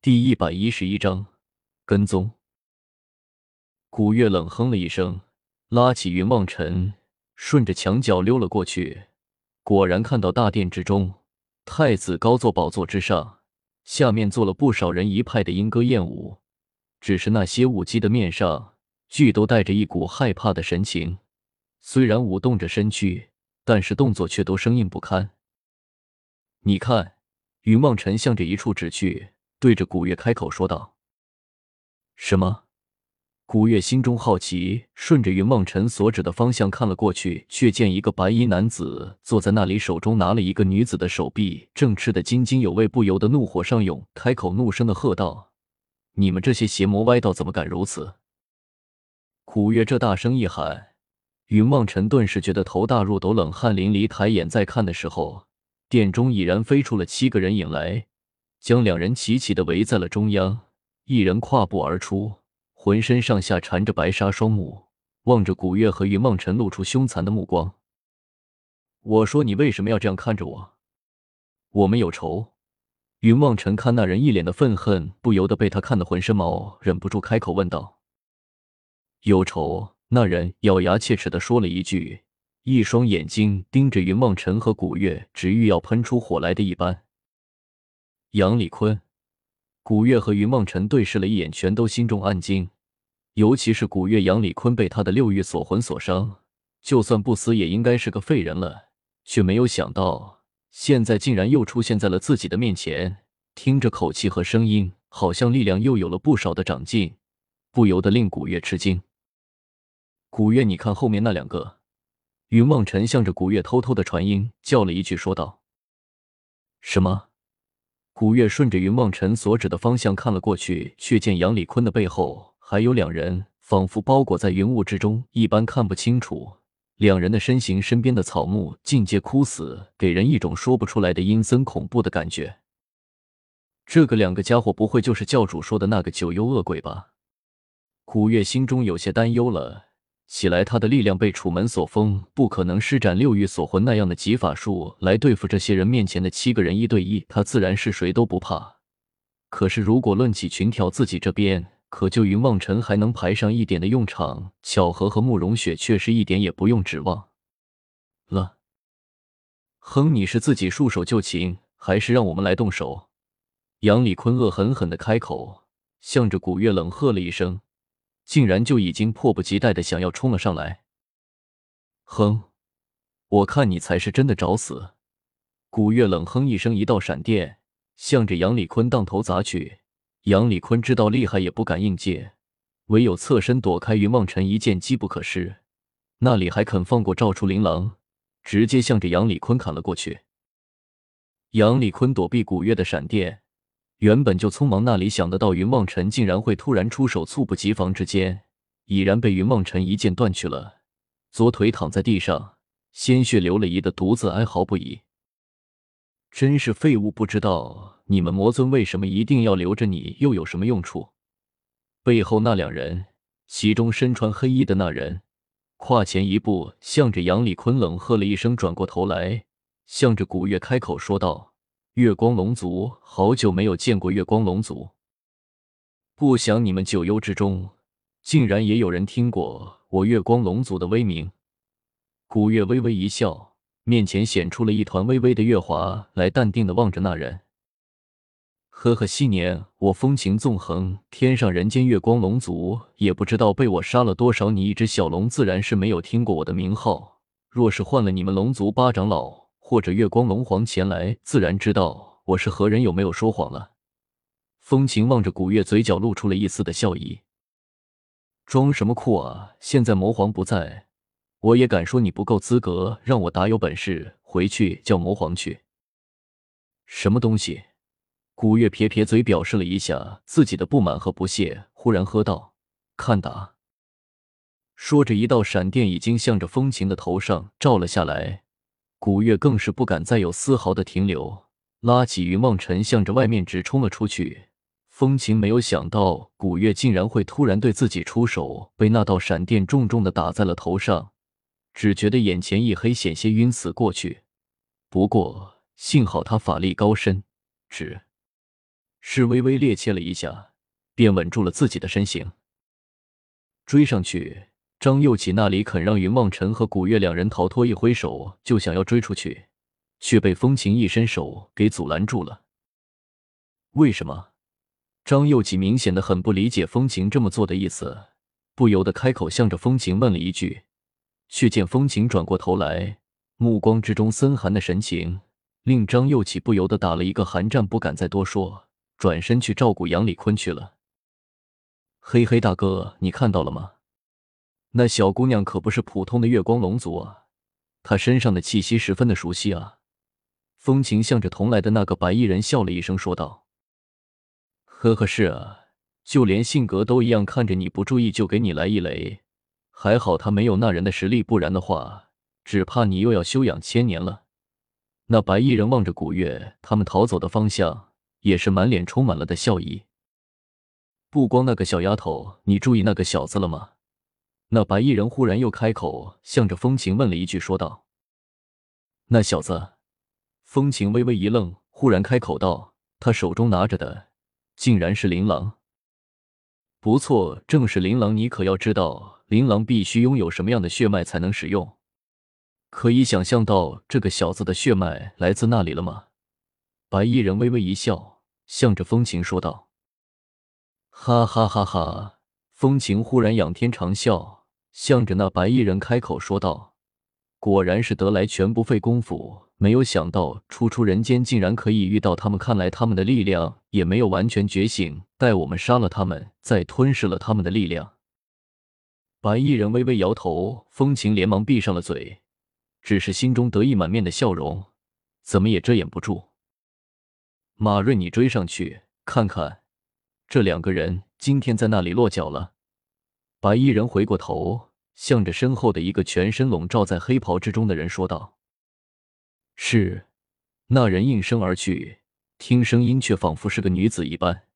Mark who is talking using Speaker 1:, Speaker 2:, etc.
Speaker 1: 第一百一十一章跟踪。古月冷哼了一声，拉起云望尘，顺着墙角溜了过去。果然看到大殿之中，太子高坐宝座之上，下面坐了不少人一派的莺歌燕舞。只是那些舞姬的面上，俱都带着一股害怕的神情。虽然舞动着身躯，但是动作却都生硬不堪。你看，云望尘向着一处指去。对着古月开口说道：“什么？”古月心中好奇，顺着云梦尘所指的方向看了过去，却见一个白衣男子坐在那里，手中拿了一个女子的手臂，正吃得津津有味，不由得怒火上涌，开口怒声的喝道：“你们这些邪魔歪道，怎么敢如此？”古月这大声一喊，云望尘顿时觉得头大入斗，冷汗淋漓，抬眼再看的时候，殿中已然飞出了七个人影来。将两人齐齐的围在了中央，一人跨步而出，浑身上下缠着白纱，双目望着古月和云梦尘，露出凶残的目光。我说你为什么要这样看着我？我们有仇。云梦尘看那人一脸的愤恨，不由得被他看得浑身毛，忍不住开口问道：“有仇？”那人咬牙切齿的说了一句，一双眼睛盯着云梦尘和古月，直欲要喷出火来的一般。杨礼坤、古月和云梦辰对视了一眼，全都心中暗惊。尤其是古月，杨礼坤被他的六欲锁魂所伤，就算不死也应该是个废人了，却没有想到现在竟然又出现在了自己的面前。听着口气和声音，好像力量又有了不少的长进，不由得令古月吃惊。古月，你看后面那两个。云梦辰向着古月偷偷的传音，叫了一句，说道：“什么？”古月顺着云梦尘所指的方向看了过去，却见杨礼坤的背后还有两人，仿佛包裹在云雾之中一般，看不清楚。两人的身形，身边的草木尽皆枯死，给人一种说不出来的阴森恐怖的感觉。这个两个家伙，不会就是教主说的那个九幽恶鬼吧？古月心中有些担忧了。起来，他的力量被楚门所封，不可能施展六欲锁魂那样的极法术来对付这些人面前的七个人一对一，他自然是谁都不怕。可是，如果论起群挑，自己这边可就云望尘还能排上一点的用场，巧合和慕容雪却是一点也不用指望了。哼，你是自己束手就擒，还是让我们来动手？杨礼坤恶狠狠的开口，向着古月冷喝了一声。竟然就已经迫不及待的想要冲了上来。哼，我看你才是真的找死！古月冷哼一声，一道闪电向着杨礼坤当头砸去。杨礼坤知道厉害，也不敢应接，唯有侧身躲开。云梦尘一剑机不可失，那里还肯放过赵出琳琅，直接向着杨礼坤砍了过去。杨礼坤躲避古月的闪电。原本就匆忙，那里想得到云望尘竟然会突然出手，猝不及防之间，已然被云望尘一剑断去了，左腿躺在地上，鲜血流了一地，独自哀嚎不已。真是废物！不知道你们魔尊为什么一定要留着你，又有什么用处？背后那两人，其中身穿黑衣的那人，跨前一步，向着杨礼坤冷喝了一声，转过头来，向着古月开口说道。月光龙族，好久没有见过月光龙族。不想你们九幽之中，竟然也有人听过我月光龙族的威名。古月微微一笑，面前显出了一团微微的月华来，淡定的望着那人。呵呵，昔年我风情纵横天上人间，月光龙族也不知道被我杀了多少。你一只小龙，自然是没有听过我的名号。若是换了你们龙族八长老。或者月光龙皇前来，自然知道我是何人，有没有说谎了？风情望着古月，嘴角露出了一丝的笑意。装什么酷啊！现在魔皇不在，我也敢说你不够资格让我打，有本事回去叫魔皇去。什么东西？古月撇撇嘴，表示了一下自己的不满和不屑，忽然喝道：“看打！”说着，一道闪电已经向着风情的头上照了下来。古月更是不敢再有丝毫的停留，拉起云梦尘，向着外面直冲了出去。风情没有想到古月竟然会突然对自己出手，被那道闪电重重的打在了头上，只觉得眼前一黑，险些晕死过去。不过幸好他法力高深，只是微微趔趄了一下，便稳住了自己的身形，追上去。张又启那里肯让云望尘和古月两人逃脱，一挥手就想要追出去，却被风情一伸手给阻拦住了。为什么？张又启明显的很不理解风情这么做的意思，不由得开口向着风情问了一句，却见风情转过头来，目光之中森寒的神情，令张又启不由得打了一个寒战，不敢再多说，转身去照顾杨礼坤去了。嘿嘿，大哥，你看到了吗？那小姑娘可不是普通的月光龙族啊，她身上的气息十分的熟悉啊。风情向着同来的那个白衣人笑了一声，说道：“呵呵，是啊，就连性格都一样，看着你不注意就给你来一雷。还好他没有那人的实力，不然的话，只怕你又要休养千年了。”那白衣人望着古月他们逃走的方向，也是满脸充满了的笑意。不光那个小丫头，你注意那个小子了吗？那白衣人忽然又开口，向着风情问了一句，说道：“那小子。”风情微微一愣，忽然开口道：“他手中拿着的，竟然是琳琅。不错，正是琳琅。你可要知道，琳琅必须拥有什么样的血脉才能使用？可以想象到这个小子的血脉来自那里了吗？”白衣人微微一笑，向着风情说道：“哈哈哈哈！”风情忽然仰天长笑。向着那白衣人开口说道：“果然是得来全不费功夫，没有想到初出人间竟然可以遇到他们。看来他们的力量也没有完全觉醒，待我们杀了他们，再吞噬了他们的力量。”白衣人微微摇头，风情连忙闭上了嘴，只是心中得意满面的笑容，怎么也遮掩不住。马瑞，你追上去看看，这两个人今天在那里落脚了。白衣人回过头。向着身后的一个全身笼罩在黑袍之中的人说道：“是。”那人应声而去，听声音却仿佛是个女子一般。